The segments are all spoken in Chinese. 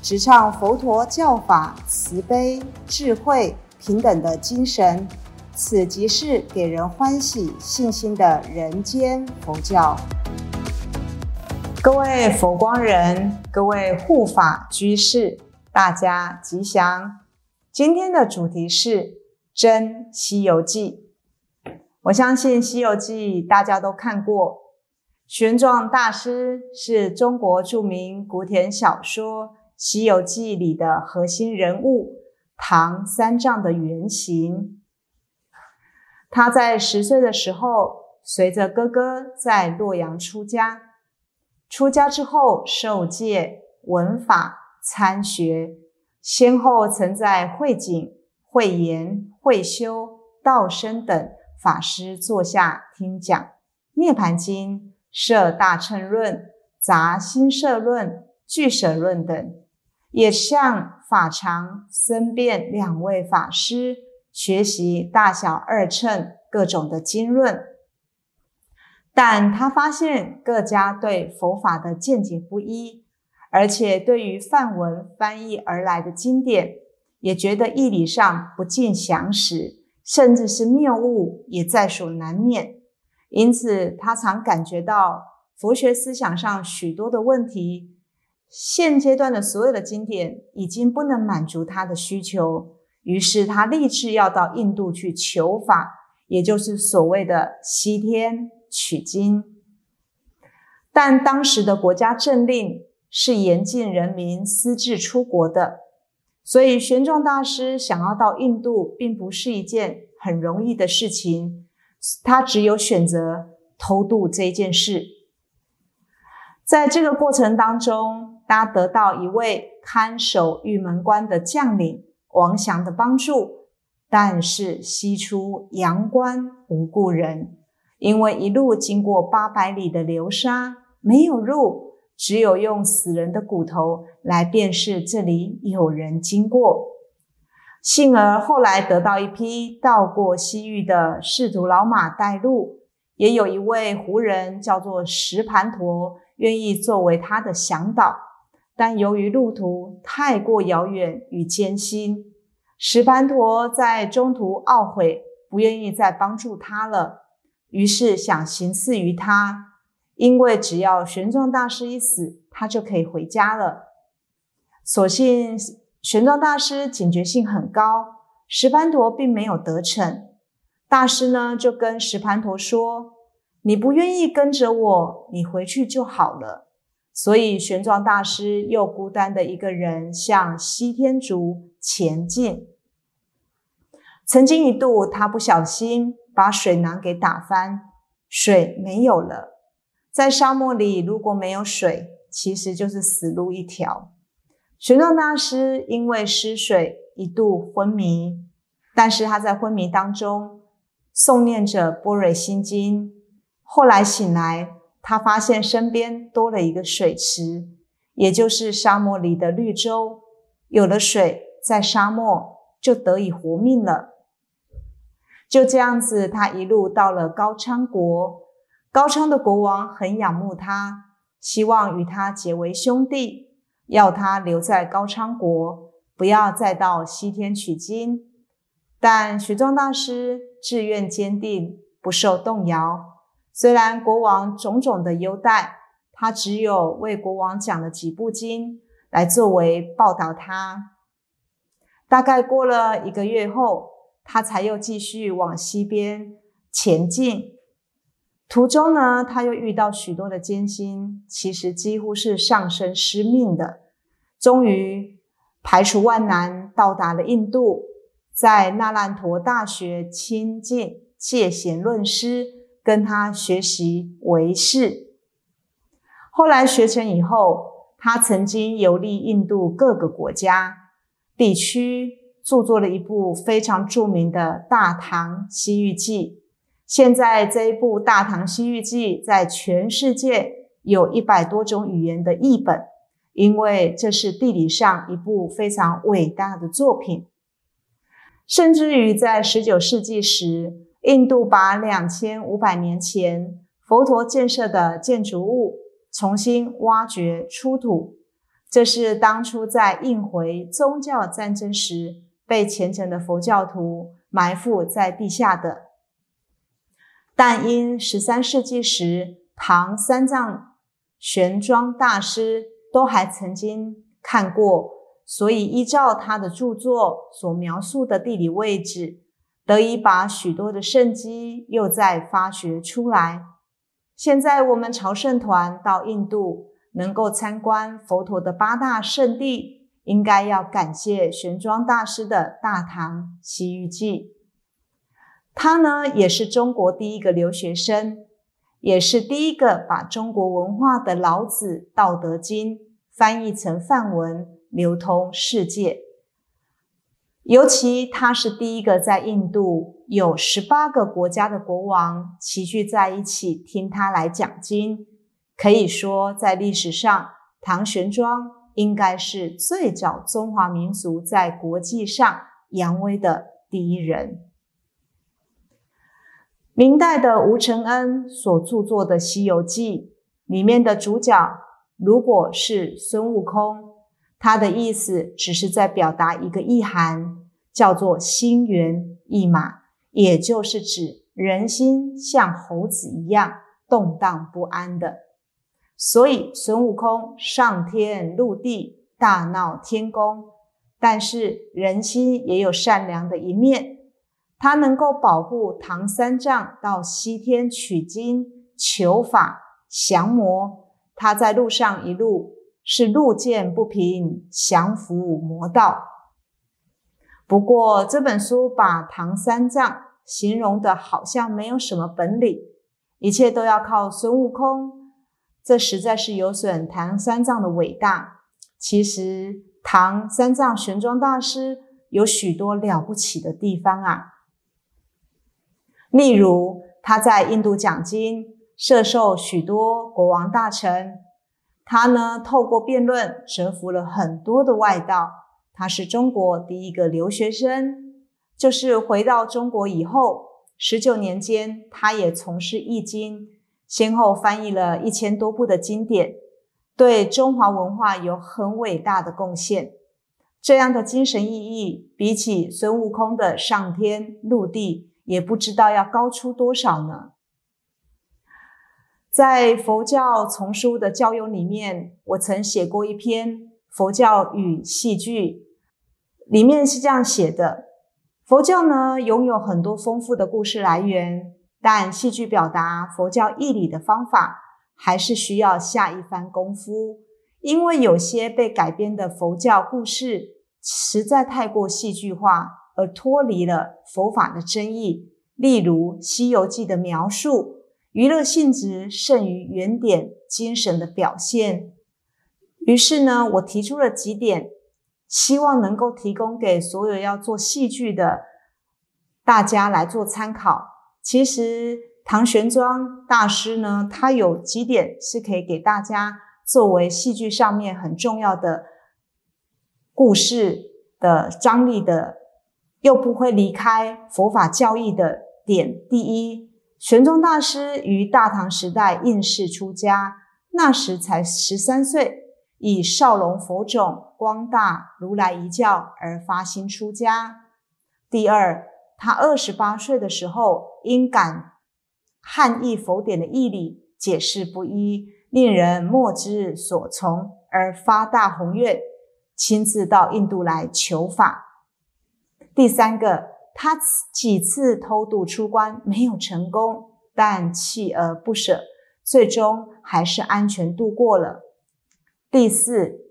直唱佛陀教法慈悲、智慧、平等的精神。此即是给人欢喜、信心的人间佛教。各位佛光人，各位护法居士，大家吉祥。今天的主题是《真西游记》。我相信《西游记》大家都看过，玄奘大师是中国著名古典小说《西游记》里的核心人物，唐三藏的原型。他在十岁的时候，随着哥哥在洛阳出家。出家之后，受戒、闻法、参学，先后曾在慧景、慧言、慧修、道生等法师座下听讲《涅盘经》《摄大乘论》《杂心摄论》《俱舍论》等，也向法常、僧辩两位法师。学习大小二乘各种的经论，但他发现各家对佛法的见解不一，而且对于梵文翻译而来的经典，也觉得义理上不尽详实，甚至是谬误，也在所难免。因此，他常感觉到佛学思想上许多的问题，现阶段的所有的经典已经不能满足他的需求。于是他立志要到印度去求法，也就是所谓的西天取经。但当时的国家政令是严禁人民私自出国的，所以玄奘大师想要到印度，并不是一件很容易的事情。他只有选择偷渡这件事。在这个过程当中，他得到一位看守玉门关的将领。王祥的帮助，但是西出阳关无故人，因为一路经过八百里的流沙，没有路，只有用死人的骨头来辨识这里有人经过。幸而后来得到一匹到过西域的仕途老马带路，也有一位胡人叫做石盘陀，愿意作为他的向导。但由于路途太过遥远与艰辛，石盘陀在中途懊悔，不愿意再帮助他了。于是想行刺于他，因为只要玄奘大师一死，他就可以回家了。所幸玄奘大师警觉性很高，石盘陀并没有得逞。大师呢就跟石盘陀说：“你不愿意跟着我，你回去就好了。”所以，玄奘大师又孤单的一个人向西天竺前进。曾经一度，他不小心把水囊给打翻，水没有了。在沙漠里，如果没有水，其实就是死路一条。玄奘大师因为失水，一度昏迷，但是他在昏迷当中诵念着《般若心经》，后来醒来。他发现身边多了一个水池，也就是沙漠里的绿洲。有了水，在沙漠就得以活命了。就这样子，他一路到了高昌国。高昌的国王很仰慕他，希望与他结为兄弟，要他留在高昌国，不要再到西天取经。但玄奘大师志愿坚定，不受动摇。虽然国王种种的优待，他只有为国王讲了几部经来作为报答他。大概过了一个月后，他才又继续往西边前进。途中呢，他又遇到许多的艰辛，其实几乎是上身失命的。终于排除万难，到达了印度，在那烂陀大学亲近戒贤论师。跟他学习为师，后来学成以后，他曾经游历印度各个国家地区，著作了一部非常著名的《大唐西域记》。现在这一部《大唐西域记》在全世界有一百多种语言的译本，因为这是地理上一部非常伟大的作品。甚至于在十九世纪时，印度把两千五百年前佛陀建设的建筑物重新挖掘出土，这是当初在印回宗教战争时被虔诚的佛教徒埋伏在地下的。但因十三世纪时唐三藏玄奘大师都还曾经看过。所以，依照他的著作所描述的地理位置，得以把许多的圣迹又再发掘出来。现在，我们朝圣团到印度，能够参观佛陀的八大圣地，应该要感谢玄奘大师的《大唐西域记》。他呢，也是中国第一个留学生，也是第一个把中国文化的《老子》《道德经》翻译成梵文。流通世界，尤其他是第一个在印度有十八个国家的国王齐聚在一起听他来讲经。可以说，在历史上，唐玄奘应该是最早中华民族在国际上扬威的第一人。明代的吴承恩所著作的《西游记》里面的主角，如果是孙悟空。他的意思只是在表达一个意涵，叫做“心猿意马”，也就是指人心像猴子一样动荡不安的。所以孙悟空上天入地，大闹天宫，但是人心也有善良的一面，他能够保护唐三藏到西天取经求法降魔，他在路上一路。是路见不平，降伏魔道。不过这本书把唐三藏形容的好像没有什么本领，一切都要靠孙悟空，这实在是有损唐三藏的伟大。其实唐三藏玄奘大师有许多了不起的地方啊，例如他在印度讲经，摄受许多国王大臣。他呢，透过辩论折服了很多的外道。他是中国第一个留学生，就是回到中国以后，十九年间，他也从事易经，先后翻译了一千多部的经典，对中华文化有很伟大的贡献。这样的精神意义，比起孙悟空的上天入地，也不知道要高出多少呢。在佛教丛书的教友里面，我曾写过一篇《佛教与戏剧》，里面是这样写的：佛教呢拥有很多丰富的故事来源，但戏剧表达佛教义理的方法还是需要下一番功夫，因为有些被改编的佛教故事实在太过戏剧化，而脱离了佛法的真意。例如《西游记》的描述。娱乐性质胜于原点精神的表现。于是呢，我提出了几点，希望能够提供给所有要做戏剧的大家来做参考。其实唐玄奘大师呢，他有几点是可以给大家作为戏剧上面很重要的故事的张力的，又不会离开佛法教义的点。第一。玄奘大师于大唐时代应试出家，那时才十三岁，以少龙佛种光大如来一教而发心出家。第二，他二十八岁的时候，因感汉译佛典的义理解释不一，令人莫之所从，而发大宏愿，亲自到印度来求法。第三个。他几次偷渡出关没有成功，但锲而不舍，最终还是安全度过了。第四，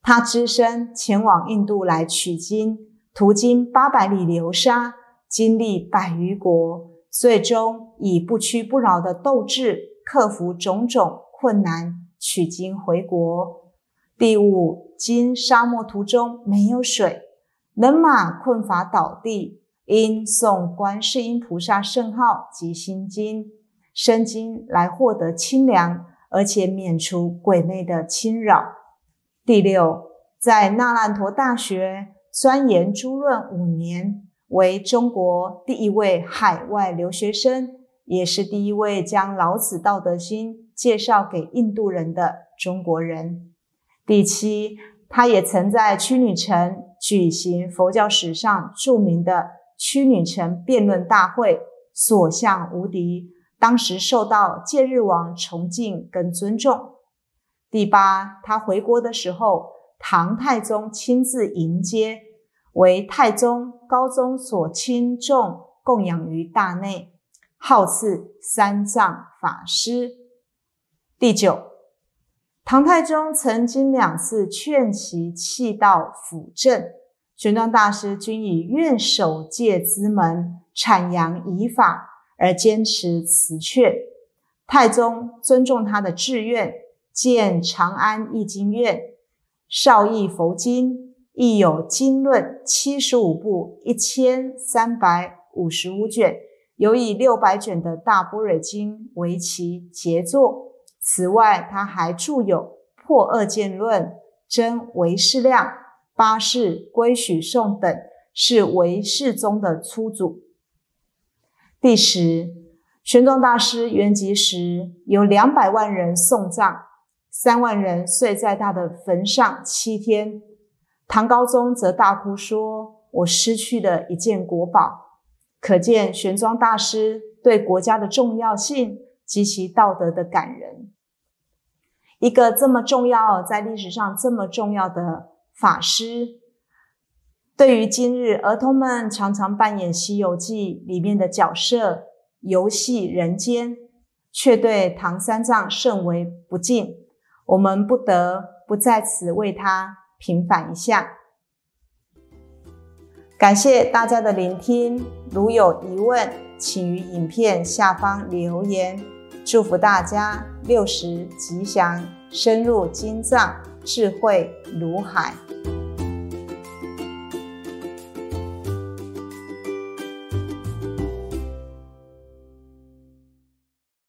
他只身前往印度来取经，途经八百里流沙，经历百余国，最终以不屈不挠的斗志克服种种困难，取经回国。第五，经沙漠途中没有水，人马困乏倒地，因诵观世音菩萨圣号及心经、生经来获得清凉，而且免除鬼魅的侵扰。第六，在那烂陀大学钻研诸论五年，为中国第一位海外留学生，也是第一位将老子《道德经》介绍给印度人的中国人。第七，他也曾在屈女城举行佛教史上著名的屈女城辩论大会，所向无敌，当时受到戒日王崇敬跟尊重。第八，他回国的时候，唐太宗亲自迎接，为太宗高宗所亲重供养于大内，号赐三藏法师。第九。唐太宗曾经两次劝其弃道辅政，玄奘大师均以愿守戒之门，阐扬以法而坚持辞劝。太宗尊重他的志愿，建长安易经院，少译佛经，亦有经论七十五部，一千三百五十五卷，有以六百卷的大般若经为其杰作。此外，他还著有《破二见论》《真唯识量》《八世归许颂》等，是唯识宗的初祖。第十，玄奘大师圆寂时，有两百万人送葬，三万人睡在他的坟上七天。唐高宗则大哭说：“我失去了一件国宝。”可见玄奘大师对国家的重要性及其道德的感人。一个这么重要，在历史上这么重要的法师，对于今日儿童们常常扮演《西游记》里面的角色，游戏人间，却对唐三藏甚为不敬。我们不得不在此为他平反一下。感谢大家的聆听，如有疑问，请于影片下方留言。祝福大家六十吉祥，深入经藏，智慧如海。